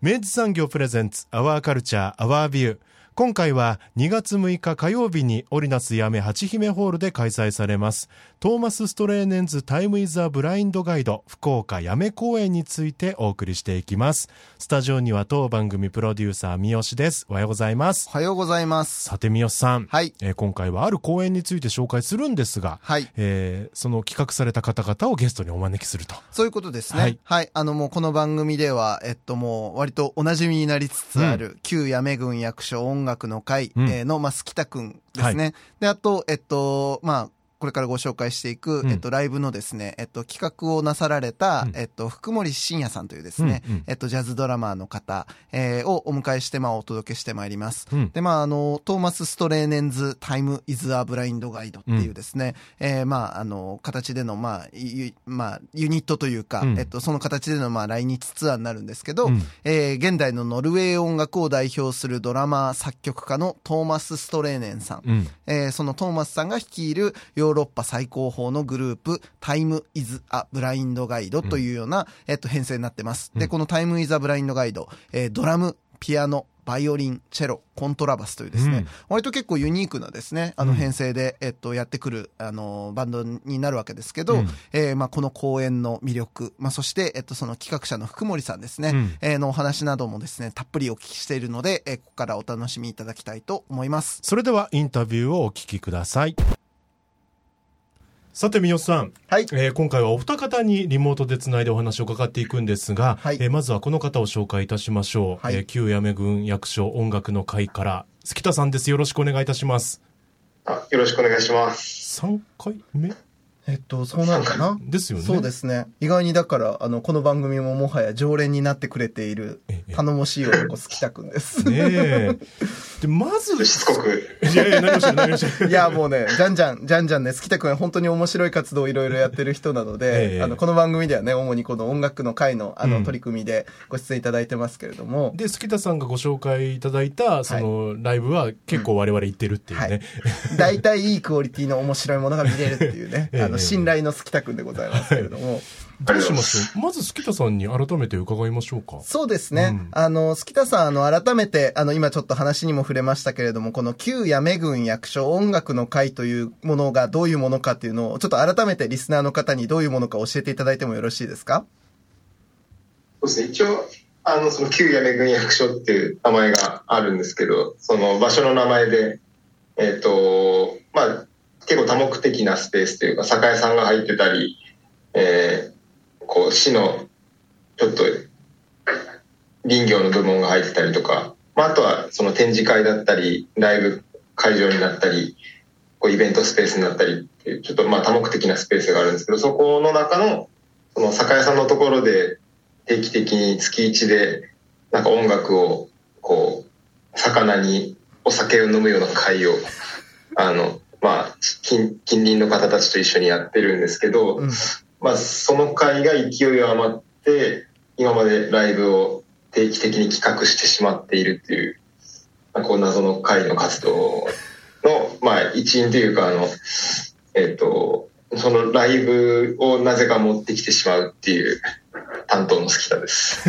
明治産業プレゼンツアワーカルチャーアワービュー今回は2月6日火曜日にオリナスやめ八姫ホールで開催されます。トーマス・ストレーネンズ・タイム・イズ・ア・ブラインド・ガイド福岡やめ公演についてお送りしていきます。スタジオには当番組プロデューサー三好です。おはようございます。おはようございます。さて三好さん、はい。えー今回はある公演について紹介するんですが、はい。えーその企画された方々をゲストにお招きすると。そういうことですね。ははい。い。あの、もうこの番組では、えっともう、割とお馴染みになりつつある、旧八女郡役所音楽の会、の、まあ、すきたくんですね。で、あと、えっと、まあ、これからご紹介していく、うん。えっと、ライブのですね、えっと、企画をなさられた、うん。えっと、福森信也さんというですね、うんうん。えっと、ジャズドラマーの方、えーをお迎えして、まあ、お届けしてまいります。うん。で、まあ、あの、トーマス・ストレーネンズ・タイム・イズ・ア・ブラインド・ガイドっていうですね、えーまあ、あの、形での、まあ、ゆまあ、ユニットというか、うん。えっと、その形での、まあ、来日ツアーになるんですけど、うん。えー現代のノルウェー音楽を代表するドラマー、作曲家のトーマス・ストレーネンさん。うん。えーそのトーマスさんが率いるヨーロッパ最高峰のグループ、タイム・イズ・ア・ブラインド・ガイドというような、えっと、編成になってます。で、うん。このタイム・イズ・ア・ブラインド・ガイド、えードラム、ピアノ、バイオリン、チェロ、コントラバスというですね、うん。割と結構ユニークなですね、あのうん。編成で、えっと、やってくる、あの、バンドになるわけですけど、うん。えーまあ、この公演の魅力、まあ、そして、えっと、その企画者の福森さんですね、うん。えーのお話などもですね、たっぷりお聞きしているので、えーここからお楽しみいただきたいと思います。それではインタビューをお聞きくださいさて三好さん、はい。えー今回はお二方にリモートでつないでお話を伺っていくんですが、はい。えーまずはこの方を紹介いたしましょう、はい。えー旧八女郡役所音楽の会から月田さんです。よろしくお願いいたします。あよろしくお願いします。3回目？えっと、そうなのかな。ですよね。そうですね。意外にだから、あの、この番組ももはや常連になってくれているええ。頼もしい男、好きたくんです。ねえ。でまずしつこく。いやいや何もしてない何もしてないいや、もうね、じゃんじゃん、じゃんじゃんね、好きたくんは本当に面白い活動をいろいろやってる人なので、ええ。あの、この番組ではね、主にこの音楽の会の、あの、うん。取り組みでご出演いただいてますけれども、で月田さんがご紹介いただいたそのライブは結構我々行ってるっていうね、大体いいクオリティの面白いものが見れるっていうね、ええ。あの、信頼の好きたくんでございますけれども、どうしましょうまず月田さんに改めて伺いましょうか。そうですね。うん。あの、好きたさん、あの、改めて、あの、今ちょっと話にも触れましたけれども、この旧八女郡役所音楽の会というものがどういうものかっていうのを、ちょっと改めてリスナーの方にどういうものか教えていただいてもよろしいですか？そうですね。一応、あの、その旧八女郡役所っていう名前があるんですけど、その場所の名前で、えっ、と、まあ、結構多目的なスペースというか、酒屋さんが入ってたり、えーこう、市の、ちょっと、林業の部門が入ってたりとか、まあ、あとはその展示会だったり、ライブ会場になったり、こうイベントスペースになったりっていう、ちょっとまあ多目的なスペースがあるんですけど、そこの中の、その酒屋さんのところで定期的に月1でなんか音楽をこう魚にお酒を飲むような会をあのまあ近近隣の方たちと一緒にやってるんですけど、うん。まあその会が勢い余って今までライブを定期的に企画してしまっているっていうまあこう謎の会の活動のまあ一員というかあのえっ、とそのライブをなぜか持ってきてしまうっていう担当のも好きだです。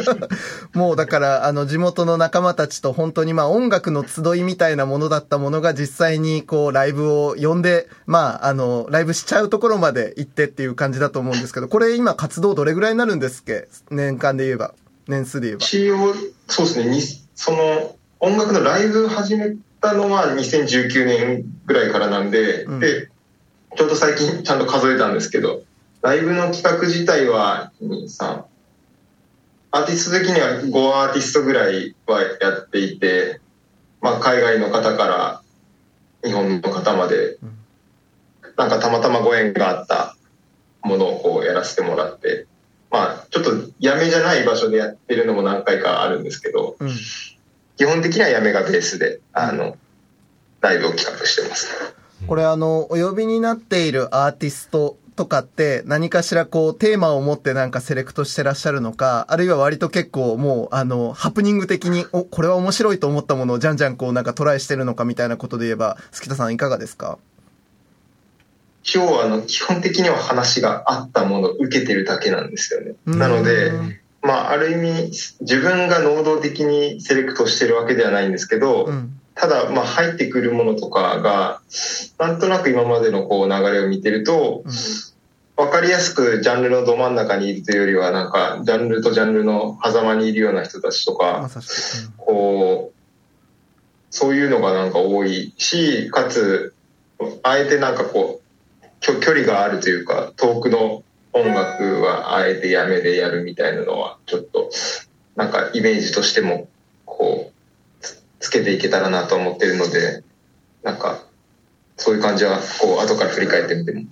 もうだから、あの、地元の仲間たちと本当にまあ音楽の集いみたいなものだったものが実際にこうライブを呼んで、まあ、あの、ライブしちゃうところまで行ってっていう感じだと思うんですけど、これ今活動どれぐらいになるんですっけ？年間で言えば。年数で言えば。一応、そうですね、にその音楽のライブ始めたのは2019年ぐらいからなんで、うんで、ちょうど最近ちゃんと数えたんですけど、ライブの企画自体は、2、3、アーティスト的には5アーティストぐらいはやっていて、まあ海外の方から日本の方まで、なんかたまたまご縁があったものをこうやらせてもらって、まあちょっとやめじゃない場所でやってるのも何回かあるんですけど、うん。基本的にはやめがベースで、あの、ライブを企画してます。これあの、お呼びになっているアーティストとかって何かしらこうテーマを持ってなんかセレクトしてらっしゃるのか、あるいは割と結構もうあの、ハプニング的に、お、これは面白いと思ったものをじゃんじゃんこうなんかトライしてるのかみたいなことで言えば、月田さんいかがですか？一応、あの、基本的には話があったものを受けてるだけなんですよね。なのでう、んまあ、ある意味、自分が能動的にセレクトしてるわけではないんですけど、うん。ただ、まあ、入ってくるものとかが、なんとなく今までのこう流れを見てると、うんわかりやすくジャンルのど真ん中にいるというよりは、なんか、ジャンルとジャンルの狭間にいるような人たちとか。こう、そういうのがなんか多いし、かつ、あえてなんかこう、距距離があるというか、遠くの音楽はあえてやめでやるみたいなのは、ちょっと、なんかイメージとしても、こう、つつけていけたらなと思ってるので、なんか、そういう感じは、こう、後から振り返ってみても、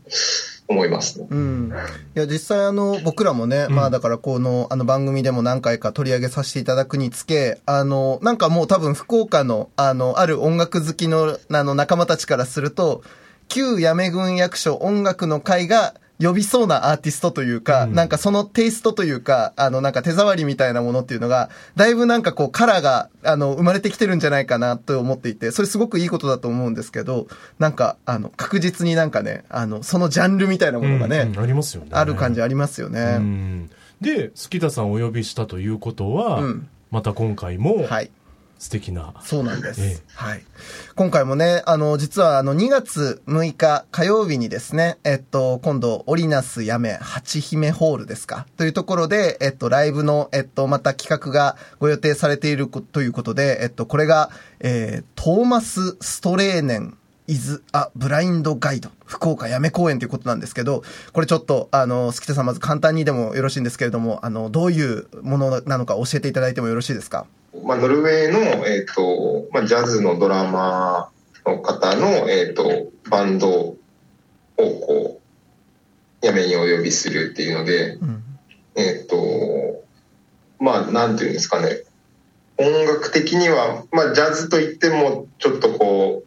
思いますね。うん。いや、実際あの、僕らもね、まあだからこの、あの番組でも何回か取り上げさせていただくにつけ、あの、なんかもう多分福岡の、あの、ある音楽好きの、あの、仲間たちからすると、旧八女郡役所音楽の会が呼びそうなアーティストというか、うんなんかそのテイストというか、あの、なんか手触りみたいなものっていうのが、だいぶなんかこう、カラーが、あの、生まれてきてるんじゃないかなと思っていて、それすごくいいことだと思うんですけど、なんか、あの、確実になんかね、あの、そのジャンルみたいなものがね、うんうんありますよね。ある感じありますようね。んで、月田さんをお呼びしたということは、うんまた今回もはい。素敵な、そうなんです。ええはい。今回もね、あの、実はあの、2月6日火曜日にですね、えっと、今度、オリナスやめ八姫ホールですか？というところで、えっと、ライブの、えっと、また企画がご予定されているこということで、えっと、これが、えー、トーマス・ストレーネン、イズ・ア・ブラインド・ガイド、福岡やめ公演ということなんですけど、これちょっと、あの、スキテさんまず簡単にでもよろしいんですけれども、あの、どういうものなのか教えていただいてもよろしいですか？まあ、ノルウェーの、えっ、と、まあ、ジャズのドラマーの方の、えっ、と、バンドを、こう、やめにお呼びするっていうので、うん。えっ、と、まあ、なんていうんですかね。音楽的には、まあ、ジャズといっても、ちょっとこう、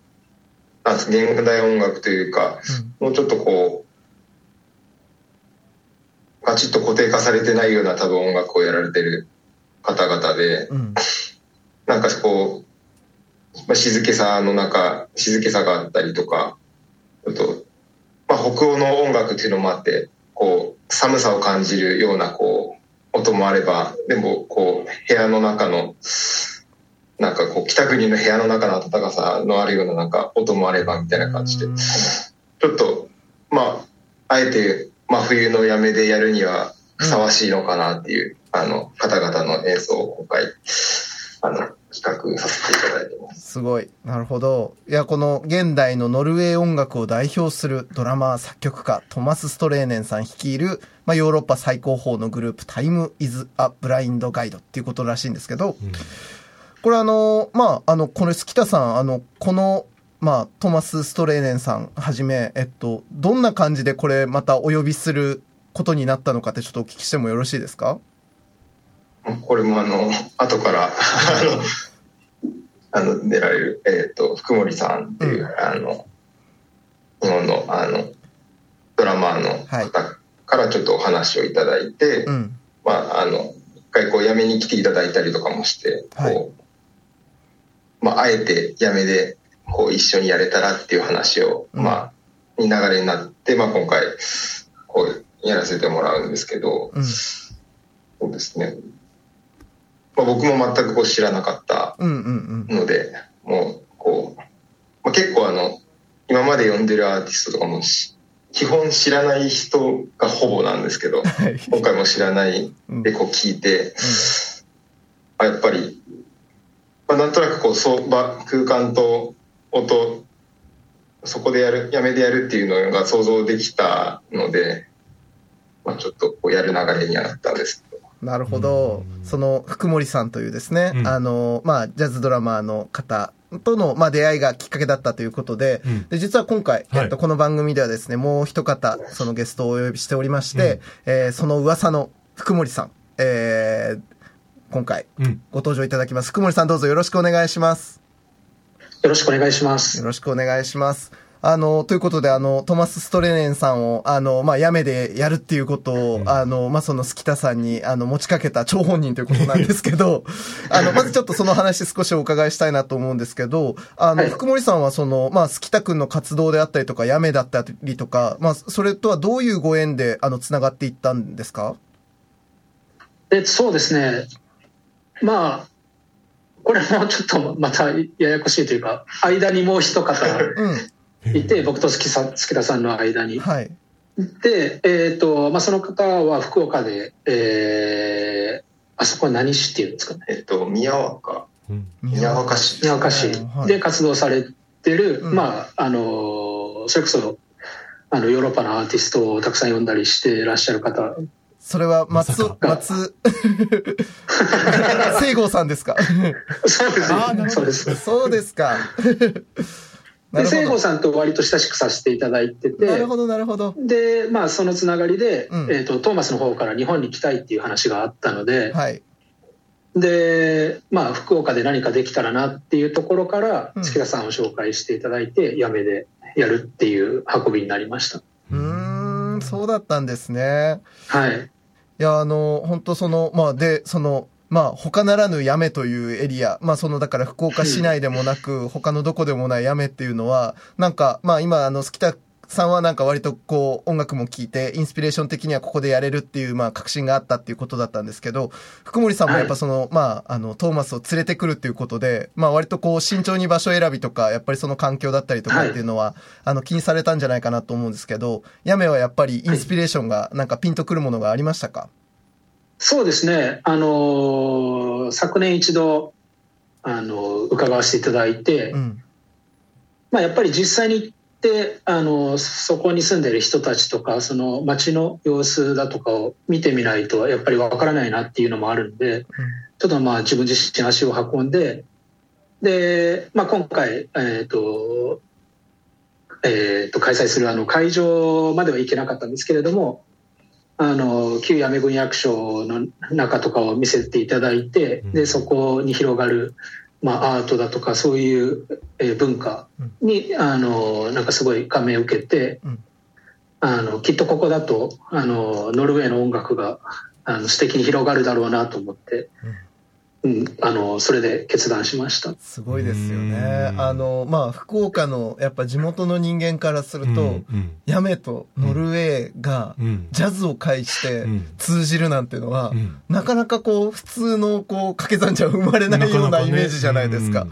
なんです現代音楽というか、もうちょっとこう、ガチッと固定化されてないような多分音楽をやられてる方々で、うん。なんかこう、まあ、静けさの中、静けさがあったりとか、あと、まあ、北欧の音楽っていうのもあって、こう、寒さを感じるような、こう、音もあれば、でも、こう、部屋の中の、なんかこう、北国の部屋の中の暖かさのあるような、なんか音もあれば、みたいな感じで、ちょっと、まあ、あえて、真冬のやめでやるにはふさわしいのかなっていう、あの、方々の演奏を今回、あの、企画させていただいてます。すごい。なるほど。いや、この現代のノルウェー音楽を代表するドラマー、作曲家、トマス・ストレーネンさん率いる、まあ、ヨーロッパ最高峰のグループ、タイム・イズ・ア・ブラインド・ガイドっていうことらしいんですけど、うんこれあの、まあ、あの、これ、月田さん、あの、この、まあ、トマス・ストレーネンさんはじめ、えっと、どんな感じでこれまたお呼びすることになったのかってちょっとお聞きしてもよろしいですか？これもあの、後から、あの、あの、出られる、えっ、と、福森さんっていう、うあの、日本の、あの、ドラマーの方からちょっとお話をいただいて、うん。まあ、あの、一回こう、辞めに来ていただいたりとかもして、はい。こう、まあ、あえて辞めで、こう、一緒にやれたらっていう話を、うんまあ、に流れになって、まあ、今回、こう、やらせてもらうんですけど、うん。そうですね。まあ、僕も全くこう知らなかったうんうんうん。ので、もう、こう、まあ、結構あの、今まで呼んでるアーティストとかもし、基本知らない人がほぼなんですけど、はい。今回も知らないうんでこう聞いて、あやっぱり、まあ、なんとなくこうそう場空間と音そこでやるやめでやるっていうのが想像できたので、まあ、ちょっとこうやる流れにはなったんですけど。なるほど。その、福森さんというですね、うん。あの、まあ、ジャズドラマーの方との、まあ、出会いがきっかけだったということで、うん。で、実は今回、はい。えっと、この番組ではですね、もう一方、そのゲストをお呼びしておりまして、えーその噂の福森さん、えー今回、うん。ご登場いただきます。福森さんどうぞよろしくお願いします。よろしくお願いしますよ。ろしくお願いします。あの、ということで、あの、トマス・ストレネンさんを、あの、まあ、やめでやるっていうことを、うんあの、まあ、その、スキタさんに、あの、持ちかけた張本人ということなんですけど、あの、まずちょっとその話少しお伺いしたいなと思うんですけど、あの、はい福森さんはその、まあ、スキタ君の活動であったりとか、やめだったりとか、まあ、それとはどういうご縁で、あの、つながっていったんですか？でそうですね。まあ、これもちょっとまたややこしいというか、間にもう一方ういて、僕と月田さんの間にん。。はい。で、えっ、と、まあ、その方は福岡で、えー、あそこは何市っていうんですかね？えっと宮若うん。宮若市宮岡市はいで活動されてる、うんまあ、あの、それこそ、あの、ヨーロッパのアーティストをたくさん呼んだりしてらっしゃる方それは、松、まさか松、聖郷さんですか？そうですあーなるほどそうです。そうですか。なで。聖子さんと割と親しくさせていただいてて、なるほど、なるほど。で、まあ、そのつながりで、うんえっ、と、トーマスの方から日本に来たいっていう話があったので、はい。で、まあ、福岡で何かできたらなっていうところからうん、月田さんを紹介していただいて、やめでやるっていう運びになりました。うーん、そうだったんですね。はい。いや、あの、本当その、まあ、で、その、まあ、他ならぬやめというエリア、まあ、その、だから福岡市内でもなく、他のどこでもないやめっていうのは、なんか、まあ、今、あの、好きたさんはなんか割とこう、音楽も聴いて、インスピレーション的にはここでやれるっていう、まあ、確信があったっていうことだったんですけど、福森さんもやっぱその、まあ、あの、トーマスを連れてくるっていうことで、まあ、割とこう、慎重に場所選びとか、やっぱりその環境だったりとかっていうのは、あの、気にされたんじゃないかなと思うんですけど、やめはやっぱりインスピレーションが、なんかピンとくるものがありましたか、そうですね。あのー昨年一度、あのー伺わせていただいて、うん。まあ、やっぱり実際に行って、あの、そこに住んでる人たちとか、その街の様子だとかを見てみないと、やっぱりわからないなっていうのもあるんで、ちょっとまあ自分自身足を運んで、で、まあ今回、えっ、と、えっ、と、開催するあの会場までは行けなかったんですけれども、あの、旧八女郡役所の中とかを見せていただいて、うん。で、そこに広がる、まあアートだとかそういうえー文化に、あの、なんかすごい感銘を受けて、うん。あの、きっとここだと、あの、ノルウェーの音楽が、あの、素敵に広がるだろうなと思って、うん、あの、それで決断しました。すごいですよねう。んあの、まあ、福岡の、やっぱ地元の人間からすると、うんヤメとノルウェーがうんうんジャズを介してうん通じるなんていうのは、うんなかなかこう、普通のこう、掛け算じゃ生まれないようなイメージじゃないですか。な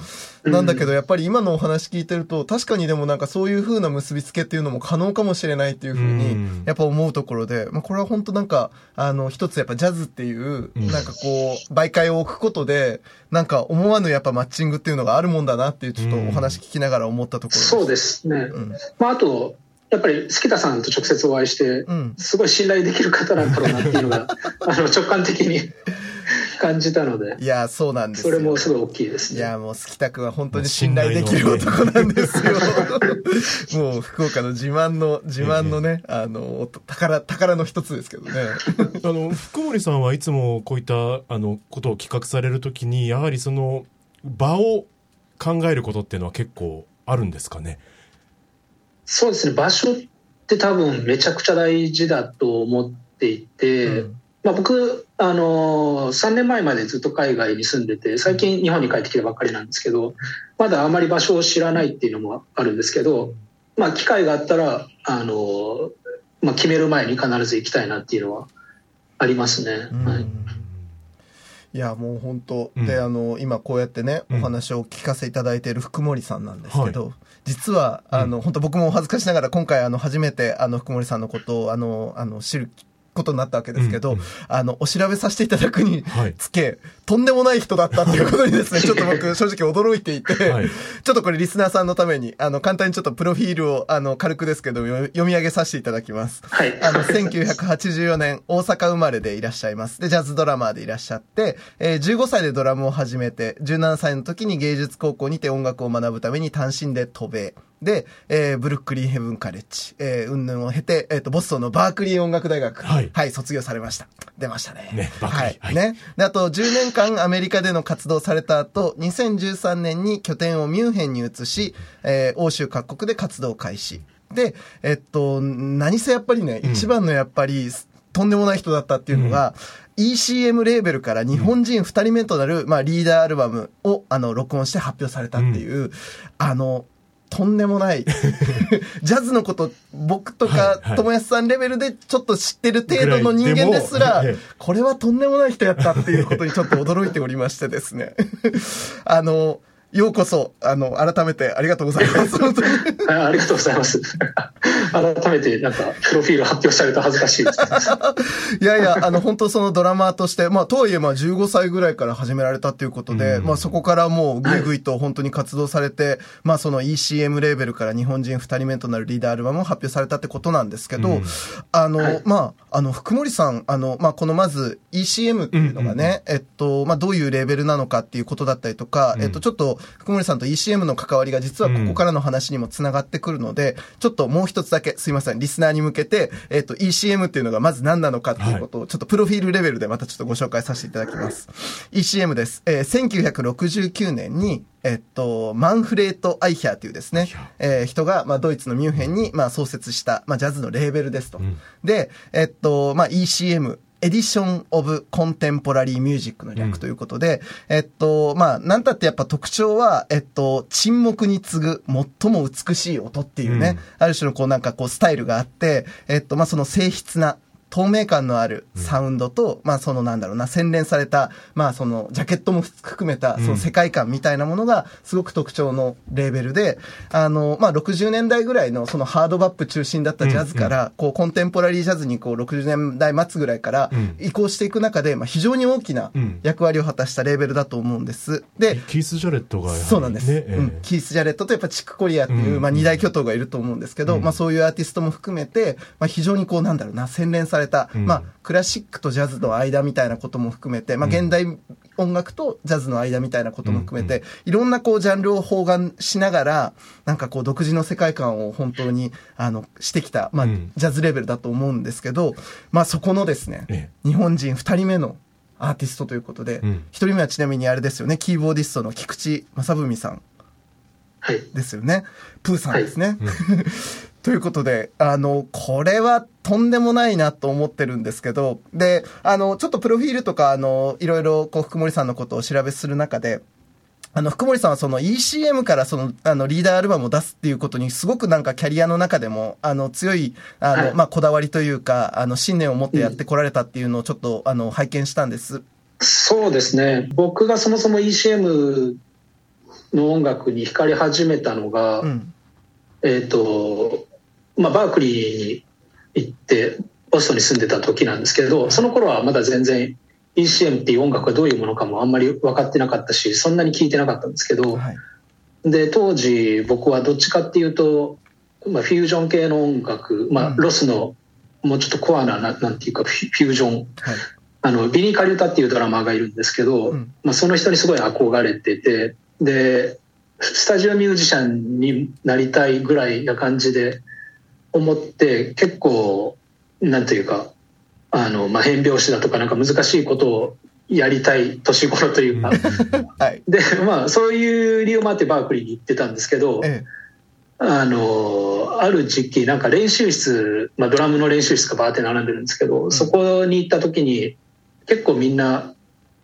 んだけど、やっぱり今のお話聞いてると、確かにでもなんかそういう風な結びつけっていうのも可能かもしれないっていう風うにん、やっぱ思うところで、まあこれは本当なんか、あの、一つやっぱジャズっていう、うんなんかこう、媒介を置くことで、なんか思わぬやっぱマッチングっていうのがあるもんだなっていう、ちょっとお話聞きながら思ったところです。そうですね。うん。まあ、あと、やっぱり、月田さんと直接お会いして、うん。すごい信頼できる方なんだろうなっていうのが、あの、直感的に感じたのでい、や、そうなんですよ。それもすごい大きいですね。いや、もう、スキタ君は本当に信頼できる男なんですよ。もう、福岡の自慢の、自慢のね、あの、宝、宝の一つですけどね。あの福森さんはいつもこういったあのことを企画されるときにやはりその場を考えることっていうのは結構あるんですかね？そうですね。場所って多分めちゃくちゃ大事だと思っていて、うんまあ、僕、あの3年前までずっと海外に住んでて、最近日本に帰ってきたばっかりなんですけど、まだあまり場所を知らないっていうのもあるんですけど、まあ、機会があったら、あのまあ、決める前に必ず行きたいなっていうのはありますね。うん。はい、いや、もう本当、うん。で、あの、今こうやってね、うん。お話を聞かせいただいている福森さんなんですけど、は実は、あの、本当僕もお恥ずかしながら今回、あの、初めて、あの、福森さんのことを、あの、あの、知ることになったわけですけど、うんうんあの、お調べさせていただくにはいつけ、とんでもない人だったっていうことにですね、ちょっと僕正直驚いていて、はいちょっとこれリスナーさんのために、あの、簡単にちょっとプロフィールを、あの、軽くですけど、読読み上げさせていただきます。はい。あの、1984年、大阪生まれでいらっしゃいます。で、ジャズドラマーでいらっしゃって、えー15歳でドラムを始めて、17歳の時に芸術高校にて音楽を学ぶために単身で渡米。で、えーブルックリンヘブンカレッジ、えー、云々を経て、えっ、と、ボストンのバークリー音楽大学。はい卒業されました。出ましたね。ねバークリーはい。はいね。で、あと、10年間アメリカでの活動された後、2013年に拠点をミュンヘンに移し、えー欧州各国で活動開始。で、えっと、何せやっぱりね、うん一番のやっぱり、とんでもない人だったっていうのが、ECM レーベルから日本人2人目となる、まあ、リーダーアルバムを、あの、録音して発表されたっていう、あの、とんでもない。ジャズのこと、僕とか友安さんレベルでちょっと知ってる程度の人間ですらこれはとんでもない人やったっていうことにちょっと驚いておりましてですね。あの、ようこそ、あの、改めてありがとうございます。あありがとうございます。改めて、なんか、プロフィール発表されると恥ずかしいです。いやいや、あの、本当そのドラマーとして、まあ、とはいえ、まあ、15歳ぐらいから始められたっていうことで、うんまあ、そこからもう、ぐいぐいと本当に活動されて、まあ、その ECM レーベルから日本人2人目となるリーダーアルバムを発表されたってことなんですけど、うんあの、はいまあ、あの、福森さん、あの、まあ、このまず ECM っていうのがね、えっと、まあ、どういうレーベルなのかっていうことだったりとか、うんえっと、ちょっと、福森さんと ECM の関わりが実はここからの話にもつながってくるので、ちょっともう一つだけ、すいません、リスナーに向けて、えっと、ECM っていうのがまず何なのかっていうことを、ちょっとプロフィールレベルでまたちょっとご紹介させていただきます。ECM です。えー1969年に、えっと、マンフレート・アイヒャーというですねえー人が、まあ、ドイツのミュンヘンに、まあ、創設した、まあ、ジャズのレーベルですと。んで、えっと、まあ、ECM、 Edition of Contemporary Music の略ということで、えっと、まあ、なんたってやっぱ特徴は、えっと、沈黙に次ぐ最も美しい音っていうね、ある種のこうなんかこうスタイルがあって、えっと、まあ、その静謐な、透明感のあるサウンドと、まあそのなんだろうな、洗練された、まあそのジャケットも含めた、その世界観みたいなものがすごく特徴のレーベルで、あの、まあ60年代ぐらいのそのハードバップ中心だったジャズから、こうコンテンポラリージャズにこう60年代末ぐらいからうん。移行していく中で、まあ非常に大きなうん。役割を果たしたレーベルだと思うんです。で、キース・ジャレットがね、そうなんです、ええ。うん。キース・ジャレットとやっぱチック・コリアっていう、うん。まあ二大巨頭がいると思うんですけど、うん。まあそういうアーティストも含めて、まあ非常にこうなんだろうな、洗練された、うん。まあクラシックとジャズの間みたいなことも含めて、まあ現代音楽とジャズの間みたいなことも含めて、いろんなこうジャンルを包含しながら、なんかこう独自の世界観を本当に、あの、してきた、まあうん。ジャズレベルだと思うんですけど、まあそこのですね、え日本人二人目のアーティストということで、一、うん。人目はちなみにあれですよね、キーボーディストの菊池正文さんはい。ですよね。プーさんですね。ということで、あの、これはとんでもないなと思ってるんですけど、で、あの、ちょっとプロフィールとか、あの、いろいろ、こう、福森さんのことをお調べする中で、あの、福森さんはその ECM からその、あの、リーダーアルバムを出すっていうことに、すごくなんかキャリアの中でも、あの、強い、あの、はいまあ、こだわりというか、あの、信念を持ってやってこられたっていうのをちょっと、あの、拝見したんです。そうですね。僕がそもそも ECM の音楽に惹かれ始めたのが、うん。えっ、と、まあ、バークリーに行って、ボストンに住んでた時なんですけど、その頃はまだ全然 ECM っていう音楽がどういうものかもあんまり分かってなかったし、そんなに聞いてなかったんですけど、はい。で、当時僕はどっちかっていうと、まあ、フュージョン系の音楽、まあ、うんロスのもうちょっとコアな、ななんていうか、フュフュージョンはい。あのビニー・カリュタっていうドラマーがいるんですけど、うんまあ、その人にすごい憧れててでスタジオミュージシャンになりたいぐらいな感じで思って結構なんていうかあの、まあ、変拍子だとかなんか難しいことをやりたい年頃というか、はい。でまあそういう理由もあってバークリーに行ってたんですけど、えあの、ある時期、なんか練習室、まあドラムの練習室がバーって並んでるんですけど、そこに行った時に、結構みんな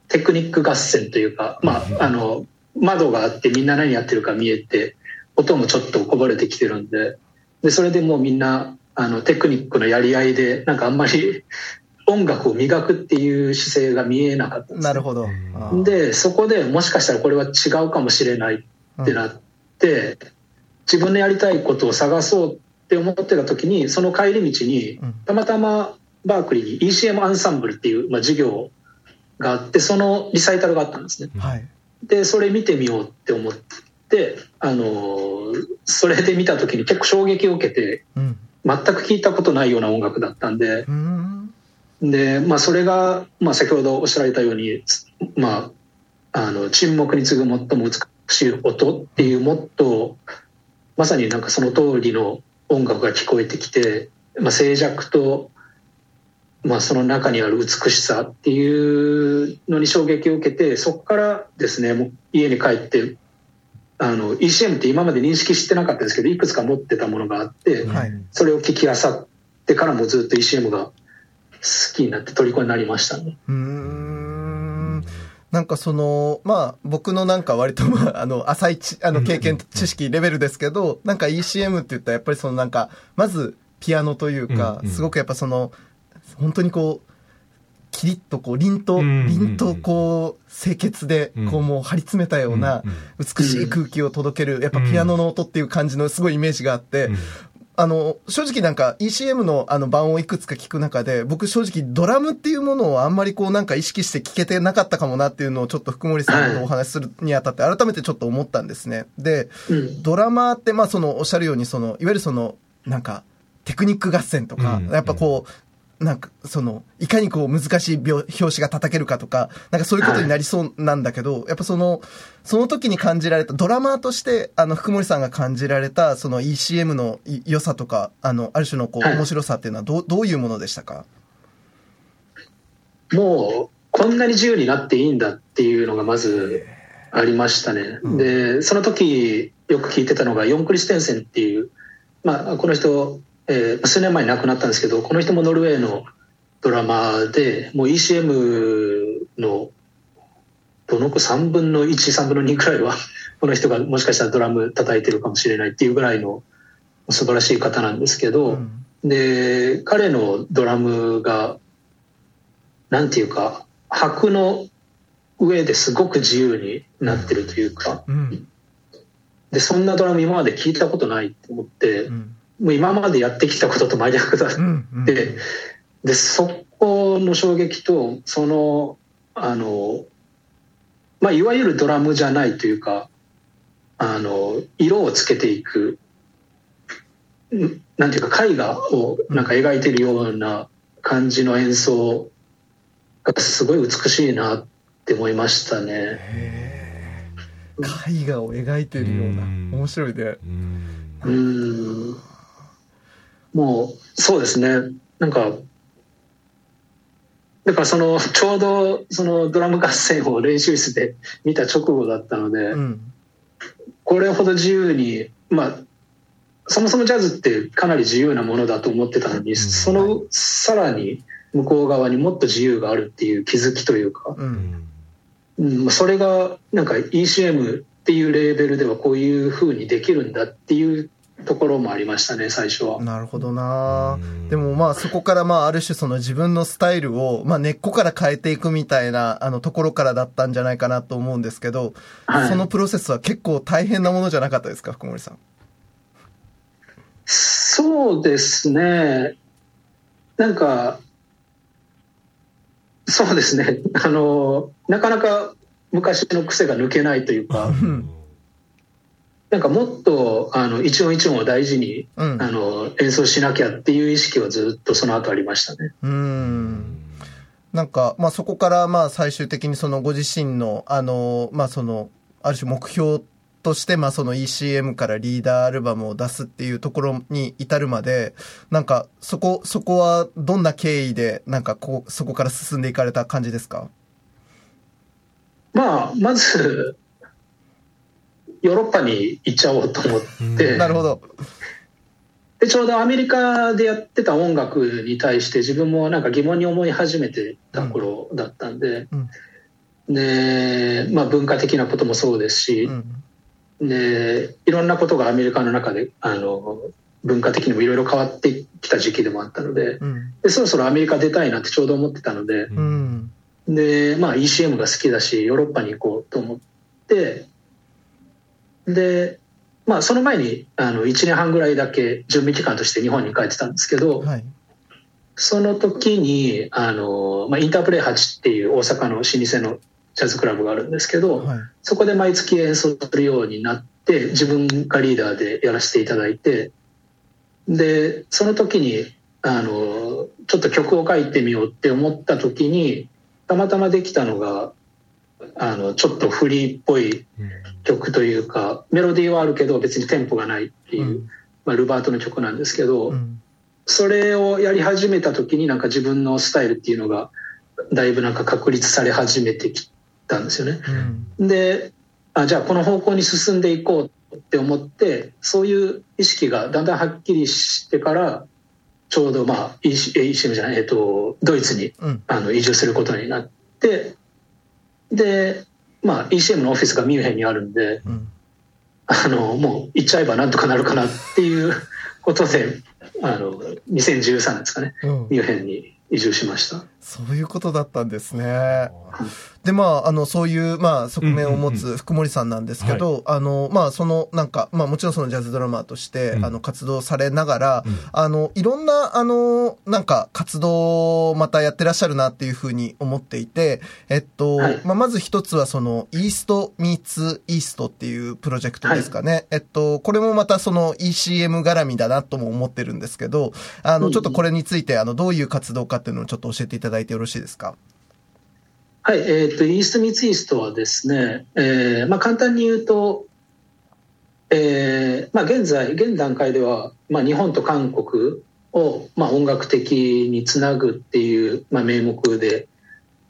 テクニック合戦というか、まあ、あの、窓があってみんな何やってるか見えて、音もちょっとこぼれてきてるんで、で、それでもうみんな、あの、テクニックのやり合いで、なんかあんまり、音楽を磨くっていう姿勢が見えなかったんです、ね、なるほど。でそこでもしかしたらこれは違うかもしれないってなって、自分のやりたいことを探そうって思ってた時にその帰り道にうんたまたまバークリーに ECM アンサンブルっていう、まあ、授業があってそのリサイタルがあったんですね。はい。でそれ見てみようって思って、あのーそれで見た時に結構衝撃を受けてうん。全く聞いたことないような音楽だったんでうーん。で、まあ、それが、まあ、先ほどおっしゃられたように、つまあ、あの沈黙に次ぐ最も美しい音っていうモットーまさになんかその通りの音楽が聞こえてきて、まあ、静寂と、まあ、その中にある美しさっていうのに衝撃を受けてそこからですねもう家に帰ってあの ECM って今まで認識してなかったですけどいくつか持ってたものがあって、はい。それを聞きあさってからもずっと ECM が好きになって虜になりましたね。うーん。なんかその、まあ僕のなんか割とまあ あの浅いちあの経験知識レベルですけど、なんか ECM って言ったらやっぱりそのなんか、まずピアノというかすごくやっぱその、本当にこう、キリッとこう、凛と、凛とこう、清潔で、こうもう張り詰めたような美しい空気を届ける、やっぱピアノの音っていう感じのすごいイメージがあって、うん。あの、正直なんか ECM のあの版をいくつか聞く中で、僕正直ドラムっていうものをあんまりこうなんか意識して聞けてなかったかもなっていうのをちょっと福森さんとお話しするにあたって改めてちょっと思ったんですね。で、うん。ドラマーってまあそのおっしゃるようにその、いわゆるその、なんかテクニック合戦とか、うん。やっぱこう、なんか、その、いかにこう難しい拍表紙が叩けるかとか、なんかそういうことになりそうなんだけど、やっぱその、その時に感じられた、ドラマーとして、あの、福森さんが感じられた、その ECM のい良さとか、あの、ある種のこう、はい。面白さっていうのはどう、どういうものでしたか？もうこんなに自由になっていいんだっていうのがまずありましたね。うん。でその時よく聞いてたのがヨン・クリステンセンっていう、まあ、この人、えー数年前に亡くなったんですけどこの人もノルウェーのドラマーでもう ECM のどの子3分の13分の2くらいは この人がもしかしたらドラム叩いてるかもしれないっていうぐらいの素晴らしい方なんですけど、うんで彼のドラムがなんていうか拍の上ですごく自由になってるというかうん。でそんなドラム今まで聞いたことないと思ってうん。もう今までやってきたことと真逆だっうん。うん。てでそこの衝撃とそのあの、まあ、いわゆるドラムじゃないというかあの色をつけていくんなんていうか絵画をなんか描いてるような感じの演奏がすごい美しいなって思いましたね。絵画を描いてるような、うん。面白いね。うん。うんもうそうですねなんかだからその ちょうどそのドラム合戦を練習室で見た直後だったので、うん。これほど自由にまあそもそもジャズってかなり自由なものだと思ってたのに、そのさらに向こう側にもっと自由があるっていう気づきというか、う。うんんうん、それがなんか ECM っていうレーベルではこういうふうにできるんだっていうところもありましたね最初は。なるほどなうんでもまあそこからまあある種その自分のスタイルをまあ根っこから変えていくみたいなあのところからだったんじゃないかなと思うんですけど、はいそのプロセスは結構大変なものじゃなかったですか福森さん？そうですね。なんか、そうですね。あの、なかなか昔の癖が抜けないというか、んなんかもっとあの一音一音を大事にうん。あの演奏しなきゃっていう意識はずっとその後ありましたね。うん。なんか、まあそこからまあ最終的にそのご自身の、あの、まあその、ある種目標として、まあその ECM からリーダーアルバムを出すっていうところに至るまで、なんかそこ、そこはどんな経緯で、なんかこう、そこから進んでいかれた感じですか？まあ、まず、ヨーロッパに行っちゃおうと思って、なるほど。でちょうどアメリカでやってた音楽に対して自分もなんか疑問に思い始めてた頃だったんで、で、まあ、文化的なこともそうですしう、ん。でいろんなことがアメリカの中であの文化的にもいろいろ変わってきた時期でもあったのでうん。でそろそろアメリカ出たいなってちょうど思ってたのでうん。で、まあ、ECM が好きだしヨーロッパに行こうと思ってで、まあ、その前にあの1年半ぐらいだけ準備期間として日本に帰ってたんですけど、はい。その時にあの、まあ、インタープレイ8っていう大阪の老舗のジャズクラブがあるんですけど、はい。そこで毎月演奏するようになって自分がリーダーでやらせていただいてでその時にあのちょっと曲を書いてみようって思った時にたまたまできたのがあのちょっとフリーっぽい曲というかメロディーはあるけど別にテンポがないっていう、うんまあ、ルバートの曲なんですけど、うん。それをやり始めた時になんか自分のスタイルっていうのがだいぶなんか確立され始めてきたんですよね。うん。であじゃあこの方向に進んでいこうって思ってそういう意識がだんだんはっきりしてからちょうどまあ EC ECM じゃない、えっと、ドイツにうん。あの移住することになってで、まあ、ECM のオフィスがミュンヘンにあるんでうん。あのもう行っちゃえばなんとかなるかなっていうことであの2013年ですかねうん。ミュンヘンに移住しました。そういうことだったんですね。で、まあ、あの、そういう、まあ、側面を持つ福森さんなんですけど、あの、まあ、その、なんか、まあ、もちろんそのジャズドラマーとして、うん。あの、活動されながら、うん。あの、いろんな、あの、なんか、活動をまたやってらっしゃるなっていうふうに思っていて、えっと、はい。まあ、まず一つはその、イーストミーツイーストっていうプロジェクトですかね。えっと、これもまたその ECM 絡みだなとも思ってるんですけど、あの、うん。ちょっとこれについて、あの、どういう活動かっていうのをちょっと教えていただいてよろしいですか？はい、えっ、と、イースト・ミツ・イーストはですね、えーまあ、簡単に言うと、えーまあ、現在、現段階では、まあ、日本と韓国を、まあ、音楽的につなぐっていう、まあ、名目で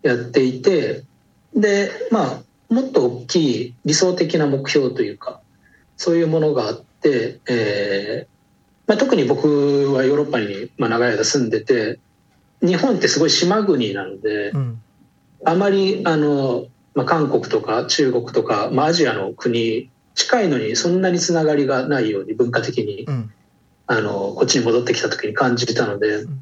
やっていて、で、まあ、もっと大きい理想的な目標というか、そういうものがあって、えーまあ、特に僕はヨーロッパに、まあ、長い間住んでて、日本ってすごい島国なので、うん。あまりあの、まあ、韓国とか中国とか、まあ、アジアの国近いのにそんなにつながりがないように文化的にうん。あのこっちに戻ってきた時に感じたのでん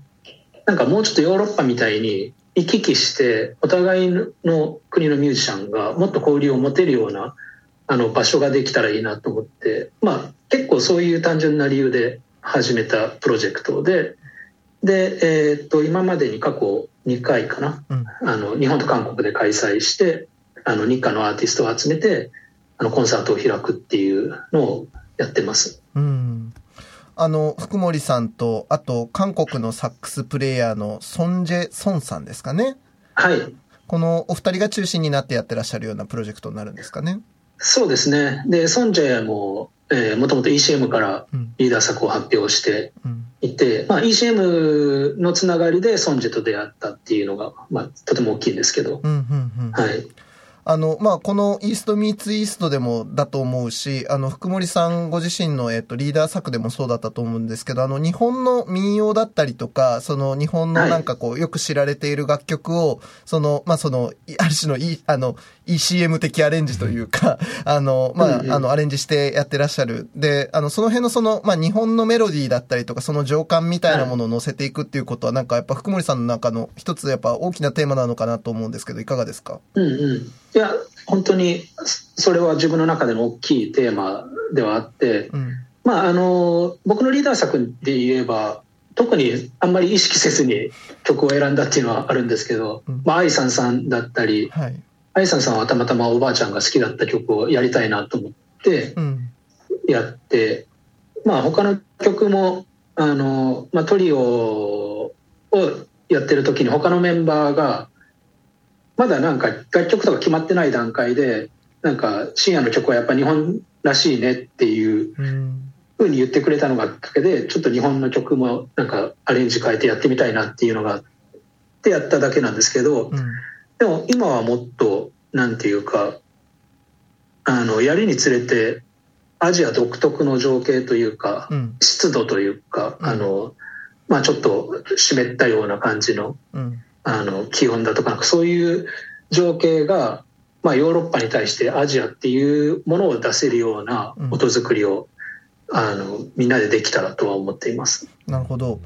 なんかもうちょっとヨーロッパみたいに行き来してお互いの国のミュージシャンがもっと交流を持てるようなあの場所ができたらいいなと思って、まあ、結構そういう単純な理由で始めたプロジェクトでで、えーっと今までに過去2回かなうん。あの日本と韓国で開催してあの日韓のアーティストを集めてあのコンサートを開くっていうのをやってます。うん。あの、福森さんと、あと、韓国のサックスプレイヤーのソンジェ・ソンさんですかね。はいこのお二人が中心になってやってらっしゃるようなプロジェクトになるんですかね。そうですねでソンジェも、えー、もともと ECM からうん。リーダー作を発表してうん。いて、まあ、ECM のつながりでソンジェと出会ったっていうのが、まあ、とても大きいんですけど、うん。うん。うん。はい、あの、まあ、このイーストミーツイーストでもだと思うし、あの、福森さんご自身の、えっと、リーダー作でもそうだったと思うんですけど、あの、日本の民謡だったりとか、その、日本のなんかこう、よく知られている楽曲を、その、まあ、その、いある種の、い、あの、ECM 的アレンジというか、あの、まあうんう、んあの、アレンジしてやってらっしゃる。で、あの、その辺のその、まあ、日本のメロディーだったりとか、その情感みたいなものを乗せていくっていうことは、なんかやっぱ福森さんの中の一つやっぱ大きなテーマなのかなと思うんですけど、いかがですか？うんうん、いや本当にそれは自分の中での大きいテーマではあって、うん。まあ、あの僕のリーダー作で言えば特にあんまり意識せずに曲を選んだっていうのはあるんですけど、うんまあ、愛さんさんだったりはい。愛さんさんはたまたまおばあちゃんが好きだった曲をやりたいなと思って。やって、まあ、他の曲もあの、まあ、トリオをやってる時に他のメンバーがまだなんか楽曲とか決まってない段階でなんか深夜の曲はやっぱ日本らしいねっていううん。ふうに言ってくれたのがきっかけでちょっと日本の曲もなんかアレンジ変えてやってみたいなっていうのがあってやっただけなんですけどうん。でも今はもっとなんていうかあのやりにつれてアジア独特の情景というかうん。湿度というかうんあの、まあ、ちょっと湿ったような感じのうん。あの気温だとかそういう情景が、まあ、ヨーロッパに対してアジアっていうものを出せるようなうん音作りをあのみんなでできたらとは思っています。なるほど。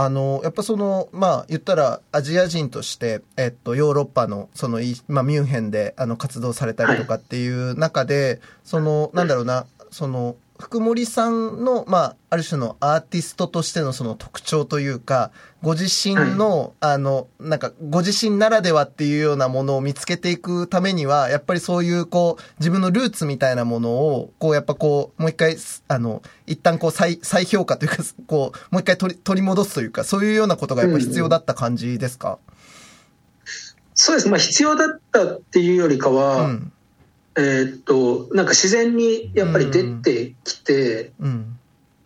あの、やっぱその、まあ、言ったら、アジア人として、えっと、ヨーロッパの、その、まあ、ミュンヘンで、あの、活動されたりとかっていう中で、その、なんだろうな、その、福森さんの、まあ、ある種のアーティストとしてのその特徴というか、ご自身の、あの、なんか、ご自身ならではっていうようなものを見つけていくためには、やっぱりそういう、こう、自分のルーツみたいなものを、こう、やっぱこう、もう一回、あの、一旦こう、再、再評価というか、こう、もう一回取り、取り戻すというか、そういうようなことがやっぱ必要だった感じですか、そうです。まあ必要だったっていうよりかは、うん。えーっと、なんか自然にやっぱり出てきて、うん。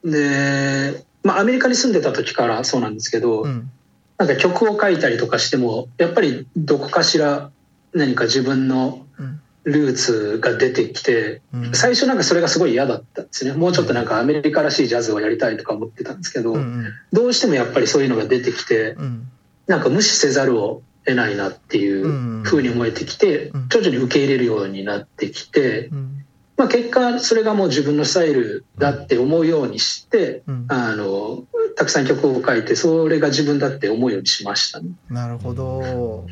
で、まあアメリカに住んでた時からそうなんですけど、うん。なんか曲を書いたりとかしても、やっぱりどこかしら何か自分のうん。ルーツが出てきて、うん最初なんかそれがすごい嫌だったんですね。もうちょっとなんかアメリカらしいジャズをやりたいとか思ってたんですけど、うん。どうしてもやっぱりそういうのが出てきて、うん。なんか無視せざるを得ないなっていう風に思えてきてうん、徐々に受け入れるようになってきて、うん。まあ結果それがもう自分のスタイルだって思うようにして、うん。あの、たくさん曲を書いて、それが自分だって思うようにしましたね。なるほど。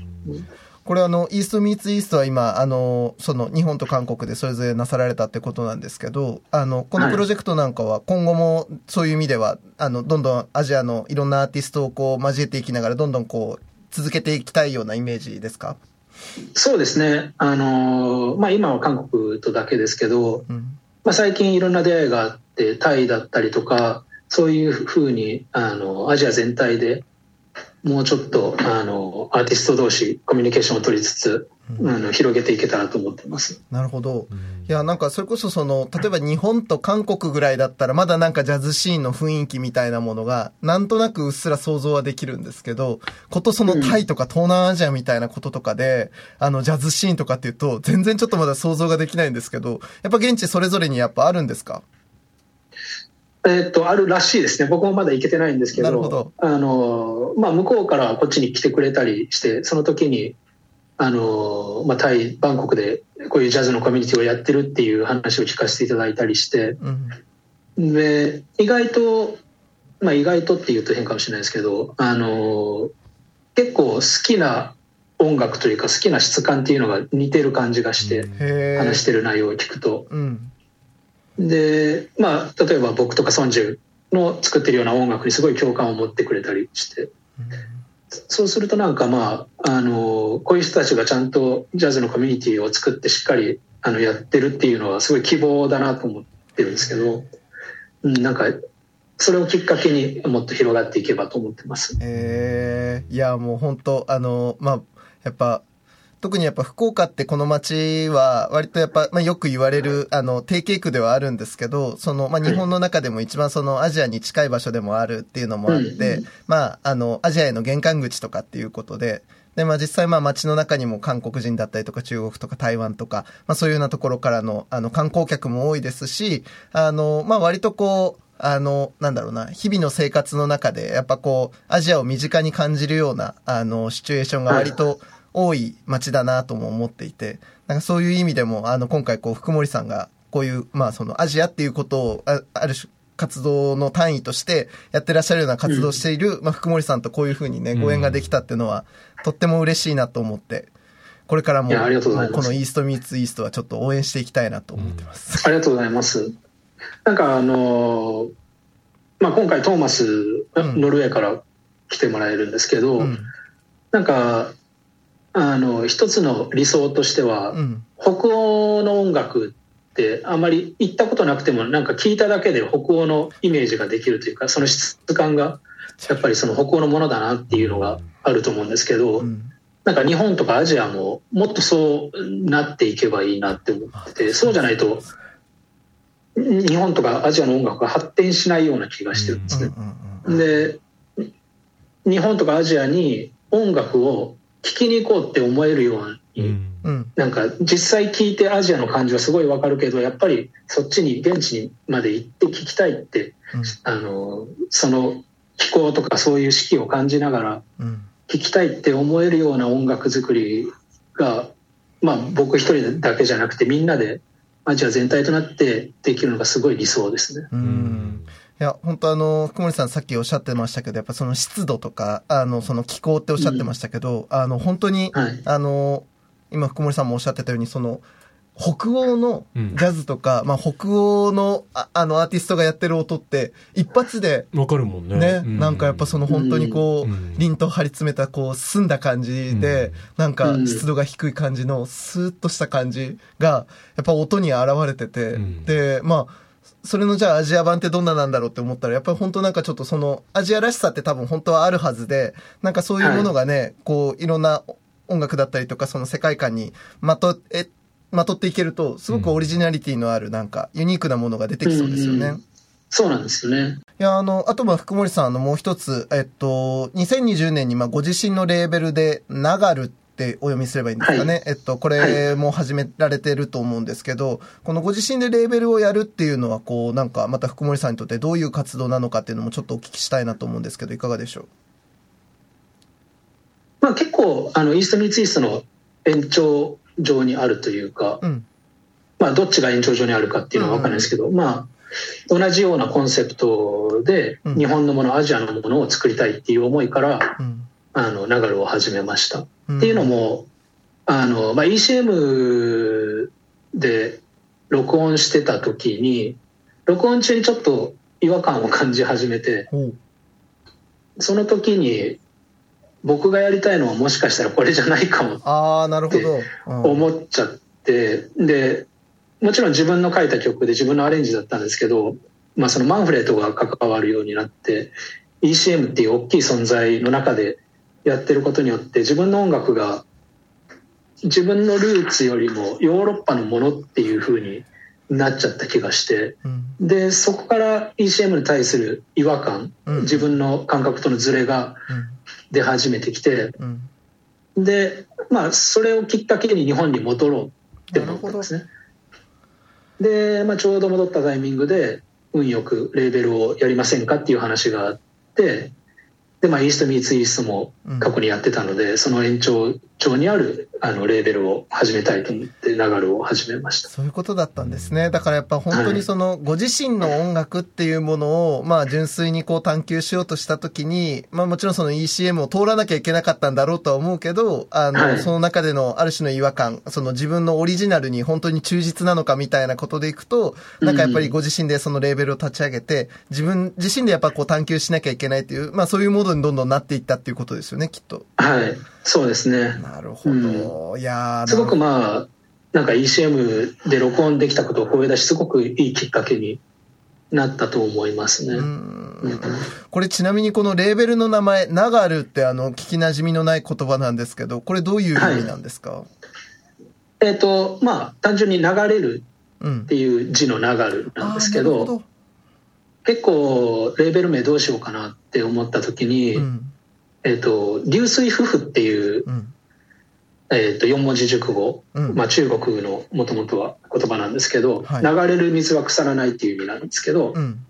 これあの、イーストミーツイーストは今、あの、その日本と韓国でそれぞれなさられたってことなんですけど、あの、このプロジェクトなんかは今後もそういう意味では、あの、どんどんアジアのいろんなアーティストをこう交えていきながら、どんどんこう、続けていきたいようなイメージですか？そうですね。あの、まあ今は韓国とだけですけど、うん。まあ最近いろんな出会いがあって、タイだったりとか、そういうふうに、あの、アジア全体でもうちょっと、あの、アーティスト同士コミュニケーションを取りつつ、あの、広げていけたらと思ってます。なるほど。いや、なんかそれこそその、例えば日本と韓国ぐらいだったら、まだなんかジャズシーンの雰囲気みたいなものが、なんとなくうっすら想像はできるんですけど、ことそのタイとか東南アジアみたいなこととかで、あの、ジャズシーンとかっていうと、全然ちょっとまだ想像ができないんですけど、やっぱ現地それぞれにやっぱあるんですか？えっと、あるらしいですね。僕もまだ行けてないんですけど、どあの、まあ、向こうからこっちに来てくれたりして、その時に、あの、まあ、タイ、バンコクでこういうジャズのコミュニティをやってるっていう話を聞かせていただいたりして、うん。で、意外と、まあ、意外とって言うと変かもしれないですけど、あの、結構好きな音楽というか好きな質感っていうのが似てる感じがして、へ話してる内容を聞くと。うん。で、まあ、例えば僕とかソンジュの作ってるような音楽にすごい共感を持ってくれたりして、そうするとなんかまあ、あの、こういう人たちがちゃんとジャズのコミュニティを作ってしっかりあのやってるっていうのはすごい希望だなと思ってるんですけど、うんなんか、それをきっかけにもっと広がっていけばと思ってます。えー、いや、もう本当あの、まあ、やっぱ、特にやっぱ福岡ってこの街は割とやっぱ、まあ、よく言われる、あの、定型区ではあるんですけど、その、まあ、日本の中でも一番そのアジアに近い場所でもあるっていうのもあって、うん。まあ、あの、アジアへの玄関口とかっていうことで、で、まあ実際まあ街の中にも韓国人だったりとか中国とか台湾とか、まあそういうようなところからの、あの観光客も多いですし、あの、まあ割とこう、あの、なんだろうな、日々の生活の中で、やっぱこう、アジアを身近に感じるような、あの、シチュエーションが割と多い街だなとも思っていて、なんかそういう意味でも、あの、今回こう、福森さんが、こういう、まあそのアジアっていうことを、あある種、活動の単位としてやってらっしゃるような活動をしている、まあ、福森さんとこういうふうにね、ご縁ができたっていうのは、とっても嬉しいなと思って、これからも、このイーストミーツイーストはちょっと応援していきたいなと思ってます。ありがとうございます。なんかあの、まあ、今回トーマス、うんノルウェーから来てもらえるんですけど、うん。なんか、あの、一つの理想としては、うん。北欧の音楽ってあんまり行ったことなくてもなんか聞いただけで北欧のイメージができるというかその質感がやっぱりその北欧のものだなっていうのがあると思うんですけど、うん。なんか日本とかアジアももっとそうなっていけばいいなって思っててそうじゃないと日本とかアジアの音楽が発展しないような気がしてるんですね。うん。で日本とかアジアに音楽を聴きに行こうって思えるように、うん。なんか実際聞いてアジアの感じはすごいわかるけどやっぱりそっちに現地にまで行って聞きたいってあのその気候とかそういう四季を感じながらうん。聴きたいって思えるような音楽作りがまあ僕一人だけじゃなくてみんなでアジア全体となってできるのがすごい理想ですね。うんいや、本当あの、福森さんさっきおっしゃってましたけど、やっぱその湿度とか、あの、その気候っておっしゃってましたけど、あの、本当に、はい。あの、今福森さんもおっしゃってたように、その、北欧のうん。ジャズとか、まあ北欧のああのアーティストがやってる音って、一発で、わかるもんね。ね、うなんかやっぱその本当にこう、うん。凛と張り詰めたこう澄んだ感じで、うん。なんかうん。湿度が低い感じのスーッとした感じが、やっぱ音に現れてて、うん。で、まあ、それのじゃあアジア版ってどんななんだろうって思ったら、やっぱり本当なんかちょっとそのアジアらしさって多分本当はあるはずで、なんかそういうものがね、こういろんな音楽だったりとかその世界観にまとえ、まとっていけると、すごくオリジナリティのあるなんかユニークなものが出てきそうですよね。うんそうなんですよね。いや、あの、あとは福森さん、あの、もう一つ、えっと、2020年に、まあ、ご自身のレーベルで、ナガルってお読みすればいいんですかね。はいえっと、これも始められてると思うんですけど、このご自身でレーベルをやるっていうのは、こう、なんか、また福森さんにとってどういう活動なのかっていうのもちょっとお聞きしたいなと思うんですけど、いかがでしょう？まあ結構、あの、イーストミーツイーストの延長上にあるというか、うん。まあどっちが延長上にあるかっていうのは分かんないですけど、まあ、同じようなコンセプトでうん日本のもの、アジアのものを作りたいっていう思いから、うん。あの、ナガルを始めました。うんっていうのも、あの、まあ、ECM で録音してた時に、録音中にちょっと違和感を感じ始めて、ほう。その時に僕がやりたいのはもしかしたらこれじゃないかもああ、なるほど。うん思っちゃって、で、もちろん自分の書いた曲で自分のアレンジだったんですけど、まあそのマンフレットが関わるようになって、ECM っていう大きい存在の中でやってることによって自分の音楽が自分のルーツよりもヨーロッパのものっていう風になっちゃった気がして、うん。で、そこから ECM に対する違和感、うん自分の感覚とのズレが出始めてきて、うん。うん。で、まあ、それをきっかけに日本に戻ろうって思ったんですね。で、まあ、ちょうど戻ったタイミングで、運よくレーベルをやりませんかっていう話があって、で、まあ、イーストミーツイーストも過去にやってたので、その延長上にあるあのレーベルを始めたいと思って、ナガルを始めました。そういうことだったんですね。だからやっぱ本当にその、ご自身の音楽っていうものを、まあ純粋にこう探求しようとしたときに、まあもちろんその ECM を通らなきゃいけなかったんだろうとは思うけど、あの、はいその中でのある種の違和感、その自分のオリジナルに本当に忠実なのかみたいなことでいくと、なんかやっぱりご自身でそのレーベルを立ち上げて、自分自身でやっぱこう探求しなきゃいけないっていう、まあそういうモードにどんどんなっていったっていうことですよね、きっと。はい、そうですね。なるほど。いやーすごくまあ、なんか ECM で録音できたことを声出し、すごくいいきっかけになったと思いますね。ううんんこれちなみにこのレーベルの名前、ナガルってあの、聞き馴染みのない言葉なんですけど、これどういう意味なんですか、えっ、と、まあ、単純に流れるうんっ。ていう字の流るなんですけあーなるど、ほ結構レーベル名どうしようかなって思った時に、うん。えっ、と、流水夫婦っていう、うん。えっ、と、4文字熟語、うん。まあ中国のもともとは言葉なんですけど、はい流れる水は腐らないっていう意味なんですけど、うん。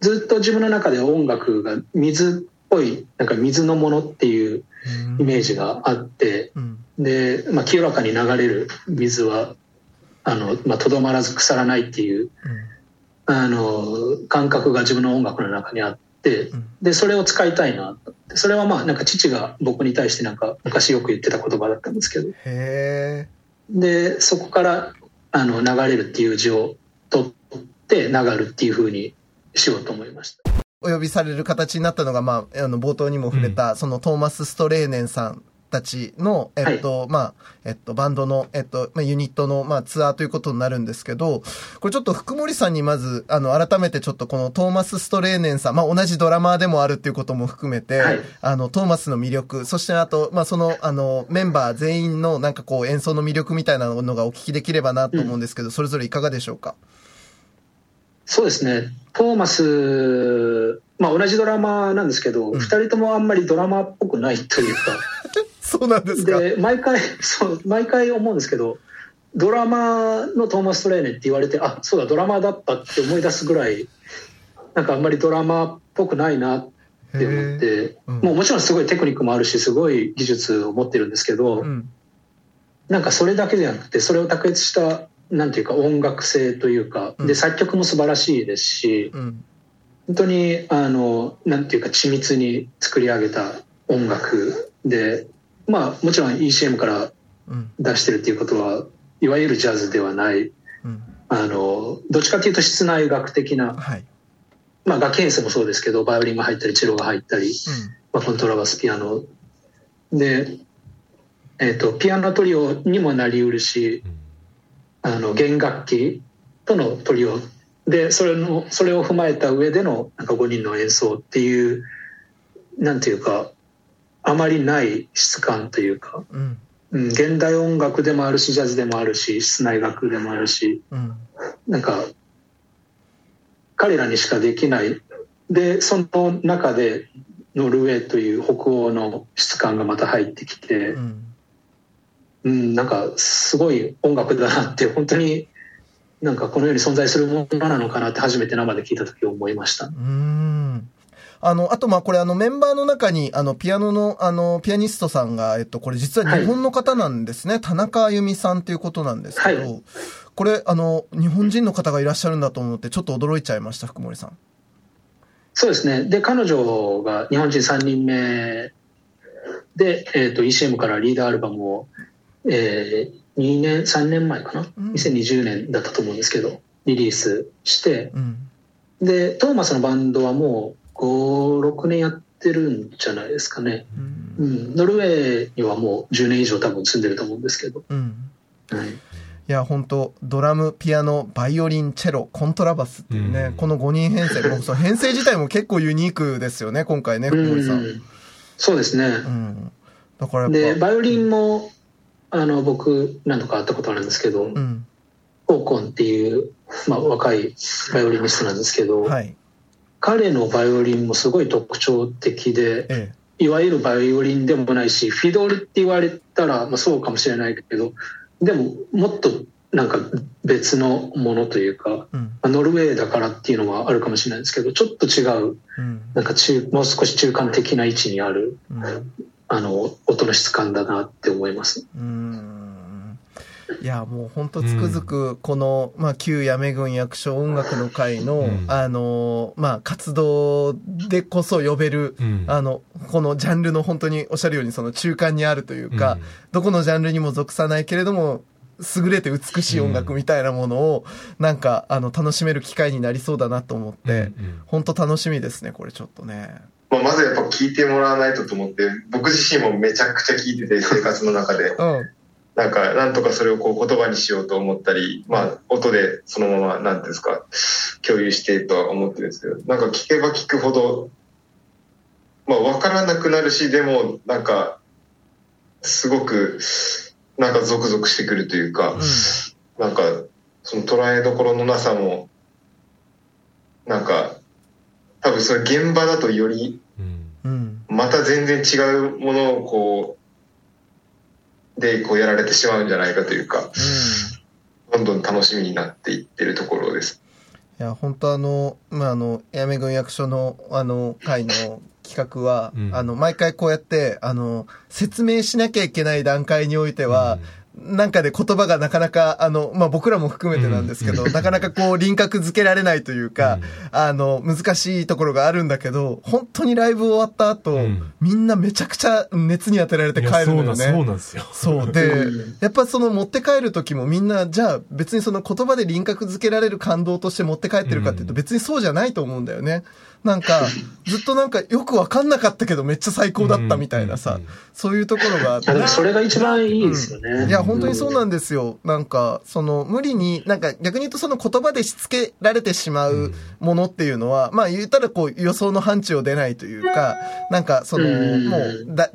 ずっと自分の中で音楽が水っぽい、なんか水のものっていうイメージがあって、うん。で、まあ、清らかに流れる水は、あの、まあ、とどまらず腐らないっていう、あの、感覚が自分の音楽の中にあってうん、で、それを使いたいな。それはまあ、なんか父が僕に対してなんか昔よく言ってた言葉だったんですけど、へえ。で、そこから、あの、流れるっていう字を取って、流るっていう風にしようと思いました。お呼びされる形になったのが、まあ、あの、冒頭にも触れた、そのトーマス・ストレーネンさんたちの、えっと、まあ、えっと、バンドの、えっと、まあ、ユニットの、まあ、ツアーということになるんですけど、これちょっと福森さんにまず、あの、改めてちょっとこのトーマス・ストレーネンさん、まあ、同じドラマーでもあるっていうことも含めて、はい。あの、トーマスの魅力、そしてあと、まあ、その、あの、メンバー全員のなんかこう演奏の魅力みたいなのがお聞きできればなと思うんですけど、それぞれいかがでしょうか？そうですね。トーマス、まあ同じドラマなんですけど、うん。二、人ともあんまりドラマっぽくないというか、そうなんですか？で、毎回、そう、毎回思うんですけど、ドラマのトーマス・トレーネって言われて、あ、そうだ、ドラマだったって思い出すぐらい、なんかあんまりドラマっぽくないなって思って、うんもうもちろんすごいテクニックもあるし、すごい技術を持ってるんですけど、うん。なんかそれだけじゃなくて、それを卓越したなんていうか音楽性というか、うんで作曲も素晴らしいですしうん。本当にあのなんていうか緻密に作り上げた音楽でまあもちろん ECM からうん。出してるっていうことはいわゆるジャズではないうん。あのどっちかっていうと室内楽的な、はい。まあ、楽器演奏もそうですけどバイオリンが入ったりチェロが入ったり、まあ、コントラバスピアノで、えー、とピアノトリオにもなりうるしあの弦楽器とのトリオでそれのそれを踏まえた上でのなんか5人の演奏っていうなんていうかあまりない質感というか、うん。うん、現代音楽でもあるしジャズでもあるし室内楽でもあるしうん。なんか彼らにしかできないでその中でノルウェーという北欧の質感がまた入ってきてう、ん。うん、なんかすごい音楽だなって本当になんかこの世に存在するものなのかなって初めて生で聞いた時思いました。うん。あの、あと、ま、これ、あの、メンバーの中に、あの、ピアノの、あの、ピアニストさんが、えっと、これ実は日本の方なんですね。田中あゆみさんっていうことなんですけど、はいこれ、あの、日本人の方がいらっしゃるんだと思って、ちょっと驚いちゃいました、福森さん。そうですね。で、彼女が日本人3人目で、えっ、と、ECM からリーダーアルバムを、えー、2年、3年前かな、うん ?2020 年だったと思うんですけど、リリースして、うん。で、トーマスのバンドはもう5、6年やってるんじゃないですかね。うんうん。ノルウェーにはもう10年以上多分住んでると思うんですけど。うん。はい。いや、本当ドラム、ピアノ、バイオリン、チェロ、コントラバスっていうね、うんこの5人編成、もうその編成自体も結構ユニークですよね、今回ね、福森さん。うんそうですね。うん。だからで、やっぱ、バイオリンも、あの、僕、何度か会ったことあるんですけど、うん。オーコンっていう、まあ、若いバイオリニストなんですけど、はい。彼のバイオリンもすごい特徴的で、えいわゆるバイオリンでもないし、フィドルって言われたら、まあ、そうかもしれないけど、でも、もっとなんか別のものというか、え。うん。まあノルウェーだからっていうのはあるかもしれないですけど、ちょっと違う、うん。なんか中、もう少し中間的な位置にある、うんあの、音の質感だなって思います。うーんいや、もう本当つくづく、この、まあ、旧八女郡役所音楽の会の、うんあの、まあ、活動でこそ呼べる、うんあの、このジャンルの本当におっしゃるようにその中間にあるというか、うんどこのジャンルにも属さないけれども、優れて美しい音楽みたいなものを、なんか、あの、楽しめる機会になりそうだなと思って、うん本当楽しみですね、これちょっとね。まあ、まずやっぱ聞いてもらわないとと思って、僕自身もめちゃくちゃ聞いてて、生活の中で。うん。なんか、なんとかそれをこう言葉にしようと思ったり、まあ、音でそのまま、なんていうんですか、共有してとは思ってるんですけど、なんか聞けば聞くほど、まあ、わからなくなるし、でも、なんか、すごく、なんかゾクゾクしてくるというか、なんか、その捉えどころのなさも、なんか、多分それ現場だとよりうんうん。また全然違うものをこう、で、こうやられてしまうんじゃないかというか、うん。どんどん楽しみになっていってるところです。いや、本当あの、まあ、あの、八女郡役所の、あの、会の企画は、うんあの、毎回こうやって、あの、説明しなきゃいけない段階においては、なんかで言葉がなかなか、あの、まあ、僕らも含めてなんですけど、なかなかこう輪郭付けられないというか、あの、難しいところがあるんだけど、本当にライブ終わった後、うんみんなめちゃくちゃ熱に当てられて帰るのよね。そうなんですよ。そう。でうん、やっぱその持って帰る時もみんな、じゃあ別にその言葉で輪郭付けられる感動として持って帰ってるかっていうとうん別にそうじゃないと思うんだよね。なんか、ずっとなんかよくわかんなかったけどめっちゃ最高だったみたいなさうんうんうん、そういうところがあってそれが一番いいですよね。いや、本当にそうなんですよ。なんか、その、無理に、なんか逆に言うとその言葉でしつけられてしまうものっていうのは、まあ言ったらこう予想の範疇を出ないというか、なんかその、うんもう、だ、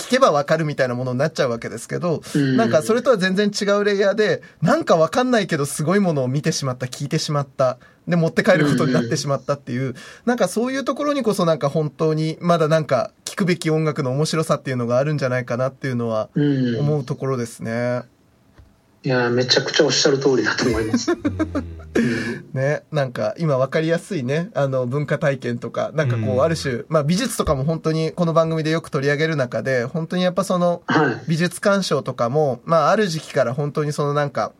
聞けばわかるみたいなものになっちゃうわけですけど、うんなんかそれとは全然違うレイヤーで、なんかわかんないけどすごいものを見てしまった、聞いてしまった、で持って帰ることになってしまったっていう、なんかそういうところにこそなんか本当にまだなんか聞くべき音楽の面白さっていうのがあるんじゃないかなっていうのはうん。思うところですね。いや、めちゃくちゃおっしゃる通りだと思います。ね、なんか今わかりやすいね、あの文化体験とか、なんかこう、うんある種、まあ美術とかも本当にこの番組でよく取り上げる中で、本当にやっぱそのはい。美術鑑賞とかも、まあある時期から本当にそのなんか、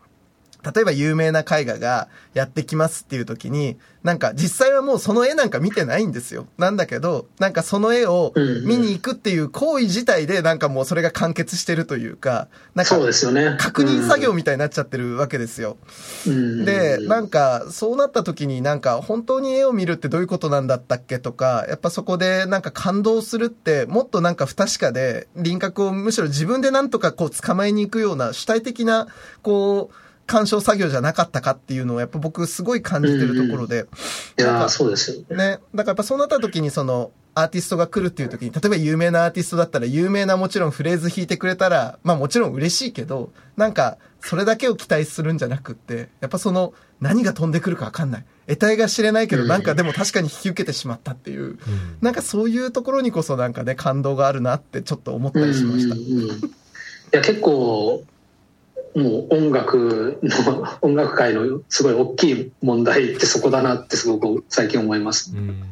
例えば有名な絵画がやってきますっていう時に、なんか実際はもうその絵なんか見てないんですよ。なんだけど、なんかその絵を見に行くっていう行為自体でなんかもうそれが完結してるというか、なんか。確認作業みたいになっちゃってるわけですよ。うんで、なんか、そうなった時になんか、本当に絵を見るってどういうことなんだったっけとか、やっぱそこでなんか感動するって、もっとなんか不確かで、輪郭をむしろ自分でなんとかこう捕まえに行くような主体的な、こう、鑑賞作業じゃなかったかっていうのをやっぱ僕すごい感じてるところで、いやーそうですよね。ね。だからやっぱそうなった時にその、アーティストが来るっていう時に、例えば有名なアーティストだったら、有名なもちろんフレーズ弾いてくれたら、まあもちろん嬉しいけど、なんか、それだけを期待するんじゃなくって、やっぱその、何が飛んでくるかわかんない。得体が知れないけど、うんなんかでも確かに引き受けてしまったっていう、なんかそういうところにこそなんかね、感動があるなってちょっと思ったりしました。うんうんうんいや結構もう音楽の音楽界のすごい大きい問題ってそこだなってすごく最近思います。うん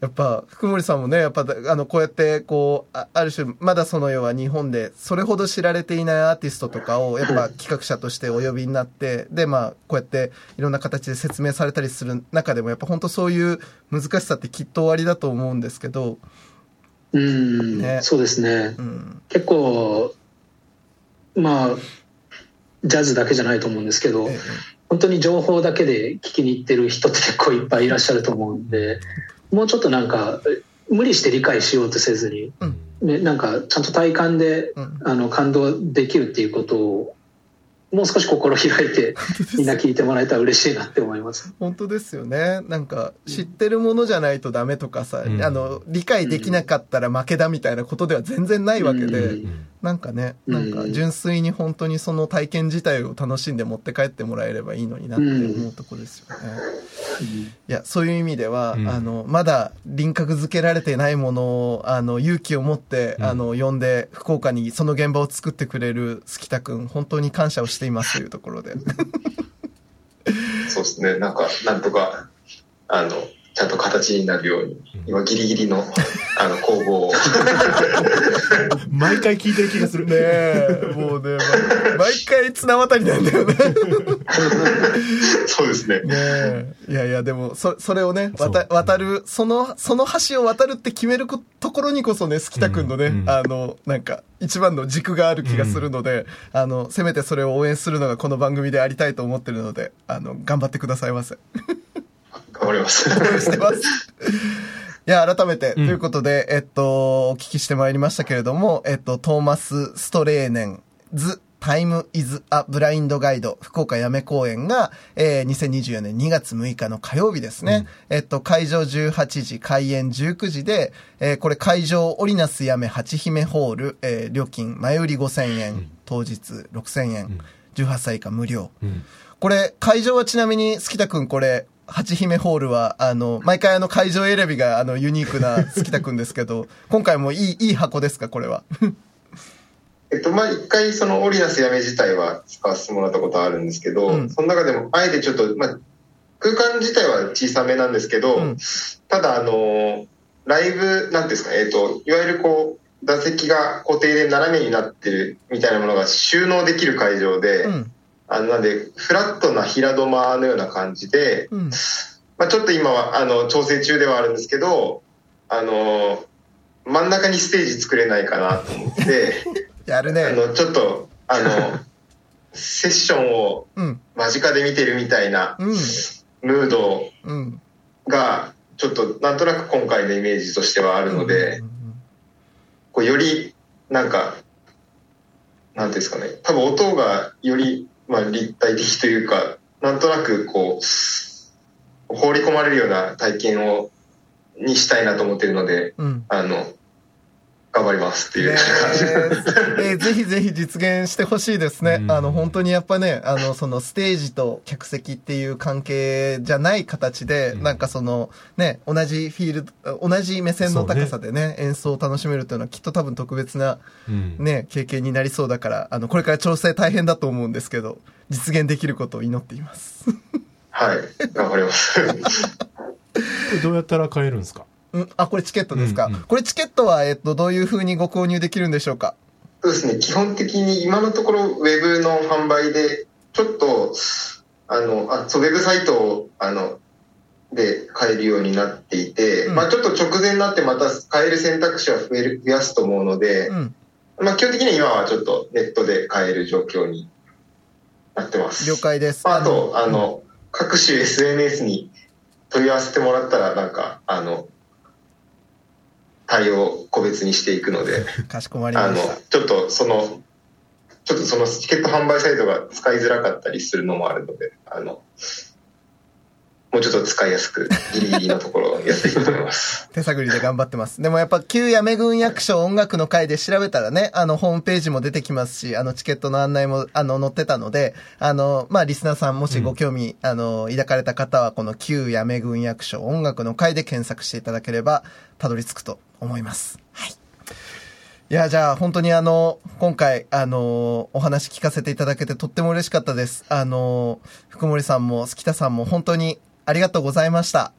やっぱ、福森さんもね、やっぱ、あの、こうやって、こう、あある種、まだその世は日本で、それほど知られていないアーティストとかを、やっぱ企画者としてお呼びになって、で、まあ、こうやって、いろんな形で説明されたりする中でも、やっぱ本当そういう難しさってきっと終わりだと思うんですけど、うん、ねそうですね。うん。結構まあジャズだけじゃないと思うんですけどええ本当に情報だけで聞きに行ってる人って結構いっぱいいらっしゃると思うんでもうちょっとなんか無理して理解しようとせずに、ね、なんかちゃんと体感でうん。あの感動できるっていうことをもう少し心開いて みんな聞いてもらえたら嬉しいなって思います。本当ですよね。なんか、知ってるものじゃないとダメとかさ、うんあの、理解できなかったら負けだみたいなことでは全然ないわけで、うんなんかね、なんか純粋に本当にその体験自体を楽しんで持って帰ってもらえればいいのになって思うとこですよね。いや、そういう意味では、うんあの、まだ輪郭付けられてないものを、あの、勇気を持って、うんあの、呼んで、福岡にその現場を作ってくれる月田くん、本当に感謝をしていますというところで。そうですね。なんか、なんとか、あの、ちゃんと形になるように、今ギリギリの、あの、工房を。毎回聞いてる気がするねえ、もうね、ま毎回綱渡りなんだよね。そうですね。ねえ。いやいや、でも、そ、それをね、渡渡る、その、その橋を渡るって決めることころにこそね、好きたくんのね、うんうんあの、なんか、一番の軸がある気がするので、あの、せめてそれを応援するのがこの番組でありたいと思ってるので、あの、頑張ってくださいませ。頑張ります。してます。いや、改めて、うんということで、えっと、お聞きしてまいりましたけれども、えっと、トーマス・ストレーネン、ズ・タイム・イズ・ア・ブラインド・ガイド、福岡やめ公演が、えー、2024年2月6日の火曜日ですね。えっと、会場18時、開演19時で、えー、これ会場オリナスやめ八姫ホール、えー、料金、前売り5000円、当日6000円、18歳以下無料。うんこれ、会場はちなみに、好田くんこれ、八姫ホールは、あの、毎回あの会場選びが、あの、ユニークな好田くんですけど、今回もいい、いい箱ですか、これは？えっと、まあ、一回そのオリナスやめ自体は使わせてもらったことあるんですけど、うんその中でも、あえてちょっと、まあ、空間自体は小さめなんですけど、うんただ、あの、ライブ、なんていうんですかね、えっと、いわゆるこう、座席が固定で斜めになってるみたいなものが収納できる会場で、うん。あの、なんで、フラットな平土間のような感じで、うん。まあ、ちょっと今は、あの、調整中ではあるんですけど、あの、真ん中にステージ作れないかなと思って、やるね。あの、ちょっと、あの、セッションをうん。間近で見てるみたいなうん。ムードうん。が、ちょっとなんとなく今回のイメージとしてはあるので、こうより、なんか、なんですかね、多分音がより、まあ、立体的というか、なんとなくこう、放り込まれるような体験を、にしたいなと思ってるので、うん。うん。あの、頑張りますっていうね感じ。えー ぜひぜひ実現してほしいですね。うんあの、本当にやっぱね、あの、そのステージと客席っていう関係じゃない形で、うんなんかその、ね、同じフィールド、同じ目線の高さでね、演奏を楽しめるというのはきっと多分特別な、うんね、経験になりそうだから、あの、これから調整大変だと思うんですけど、実現できることを祈っています。はい、頑張ります。これどうやったら買えるんですか？うん、あ、これチケットですか、うんうんこれチケットは、えっと、どういう風にご購入できるんでしょうかそうですね、基本的に今のところウェブの販売でちちょっと、あの、あ、そう、ウェブサイトを、あの、で買えるようになっていて、うんまあちょっと直前になってまた買える選択肢は増える、増やすと思うので、うん。まあ基本的には今はちょっとネットで買える状況になってます。了解です。まあ、あと、あの、各種 SNS に問い合わせてもらったら、なんか、あの、対応個別にしていくので、かしこまりあのました。、ちょっとその、ちょっとそのチケット販売サイトが使いづらかったりするのもあるので、あの、もうちょっと使いやすく、ギリギリのところをやっていきたいと思います。手探りで頑張ってます。でもやっぱ旧やめ軍役所音楽の会で調べたらね、あのホームページも出てきますし、あのチケットの案内もあの載ってたので、あの、まあリスナーさんもしご興味、あの、抱かれた方はこの旧やめ軍役所音楽の会で検索していただければたどり着くと思います。はい。いや、じゃあ本当にあの、今回、あの、お話聞かせていただけてとっても嬉しかったです。あの、福森さんも、月田さんも本当にありがとうございました。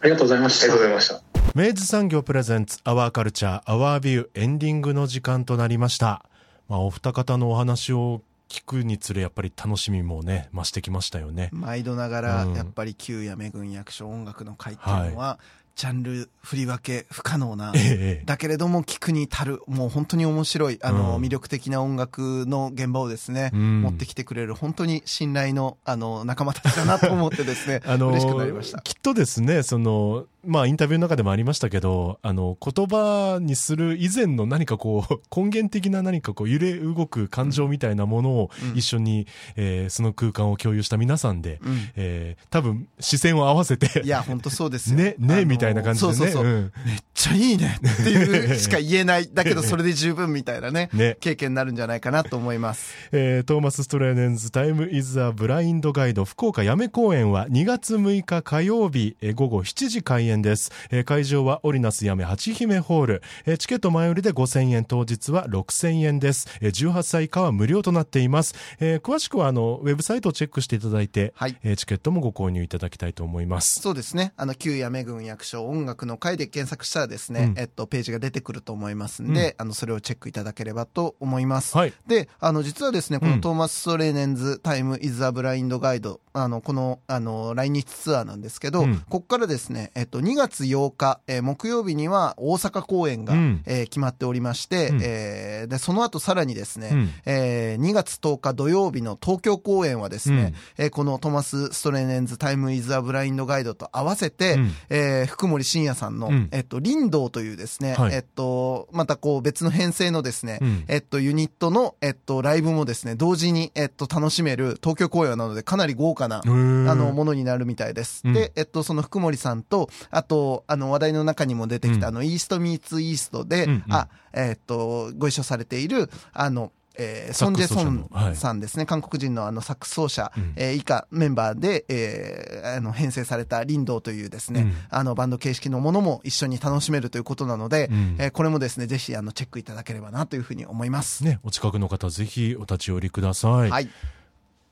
ありがとうございましありがとうたございました。明治産業プレゼンツアワーカルチャーアワービューエンディングの時間となりました。まあ、お二方のお話を聞くにつれやっぱり楽しみもね、増してきましたよね。毎度ながら、うんやっぱり旧やめ軍役所音楽の会っていうのは、ジャンル振り分け不可能なええええ。だけれども聞くに足るもう本当に面白いあの、うん。魅力的な音楽の現場をですね、うん。持ってきてくれる本当に信頼のあの仲間たちだなと思ってですね、あの嬉しくなりました。きっとですね、その、まあ、インタビューの中でもありましたけど、あの、言葉にする以前の何かこう、根源的な何かこう、揺れ動く感情みたいなものをうん。一緒に、えーその空間を共有した皆さんで、うん。えー多分、視線を合わせて、いや本当そうですよ。ね、あのね、みたいな感じでね。そうそうそう、ん。めっちゃいいねっていう しか言えない。だけどそれで十分みたいなねね。経験になるんじゃないかなと思います。えートーマス・ストレーネンズタイム・イズ・ア・ブラインド・ガイド福岡やめ公演は2月6日火曜日、えー午後7時開演です、えー会場はオリナスやめ八姫ホール、えーチケット前売りで5000円。当日は6000円です、えー18歳以下は無料となっています、えー詳しくはあのウェブサイトをチェックしていただいて、はい。えーチケットもご購入いただきたいと思います。そうですね。あの、旧八女郡役所音楽の会で検索したらですね、うん。えっと、ページが出てくると思いますんで、あの、それをチェックいただければと思います。はい。で、あの、実はですね、こうん。のトーマス・ストレーネンズ・ Time Is A Blind Guide、あの、この、あの、来日ツアーなんですけど、うん。ここからですね、えっと、2月8日、えー木曜日には大阪公演が、うん。えー決まっておりまして、うん。えーで、その後さらにですね、うん。えー2月10日土曜日の東京公演はですね、えーこのトマス・ストレーネンズ・ Time Is A Blind Guide と合わせて、うん。えー福盛進也さんの、うん。えっと、林道というですね、はい。えっと、またこう別の編成のですね、うん。えっと、ユニットの、えっと、ライブもですね、同時に、えっと、楽しめる東京公演なのでかなり豪華な、あの、ものになるみたいです。うん。で、えっと、その福森さんと、あと、あの、話題の中にも出てきた、うんあの、イーストミーツイーストで、うんうんあ、えっと、ご一緒されている、あの、えーソンジェソンさんですね、韓国人のあのサックス奏者、うんえー以下メンバーで、えーあの編成された林道というですね、うんあのバンド形式のものも一緒に楽しめるということなので、うんえーこれもですね、ぜひあのチェックいただければなというふうに思います。ね、お近くの方ぜひお立ち寄りください。はい。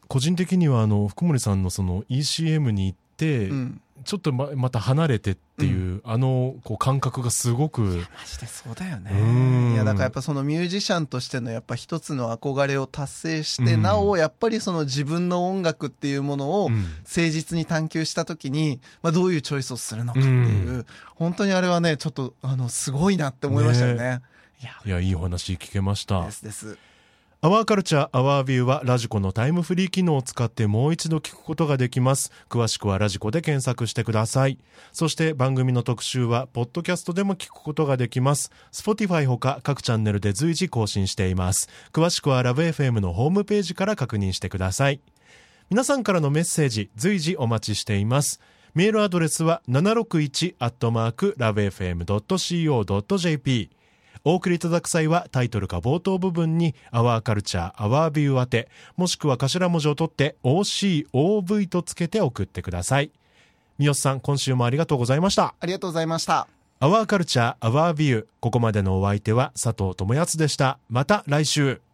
個人的にはあの福森さんのその ECM に行って、うん。ちょっとままた離れてっていう、あのこう感覚がすごく。マジでそうだようん。ね。いや、だからやっぱそのミュージシャンとしてのやっぱ一つの憧れを達成して、うん。なおやっぱりその自分の音楽っていうものをうん。誠実に探求したときに、まあどういうチョイスをするのかっていう、う本当にあれはね、ちょっとあの、すごいなって思いましたよね。いや、いやいいお話聞けました。ですです。アワーカルチャーアワービューはラジコのタイムフリー機能を使ってもう一度聞くことができます。詳しくはラジコで検索してください。そして番組の特集はポッドキャストでも聞くことができます。Spotify ほか各チャンネルで随時更新しています。詳しくはラブ f m のホームページから確認してください。皆さんからのメッセージ随時お待ちしています。メールアドレスは 761-lovefm.co.jp お送りいただく際はタイトルか冒頭部分に「アワーカルチャーアワービュー宛てもしくは頭文字を取って OCOV とつけて送ってください。三好さん今週もありがとうございました。ありがとうございました。アワーカルチャーアワービューここまでのお相手は佐藤智康でした。また来週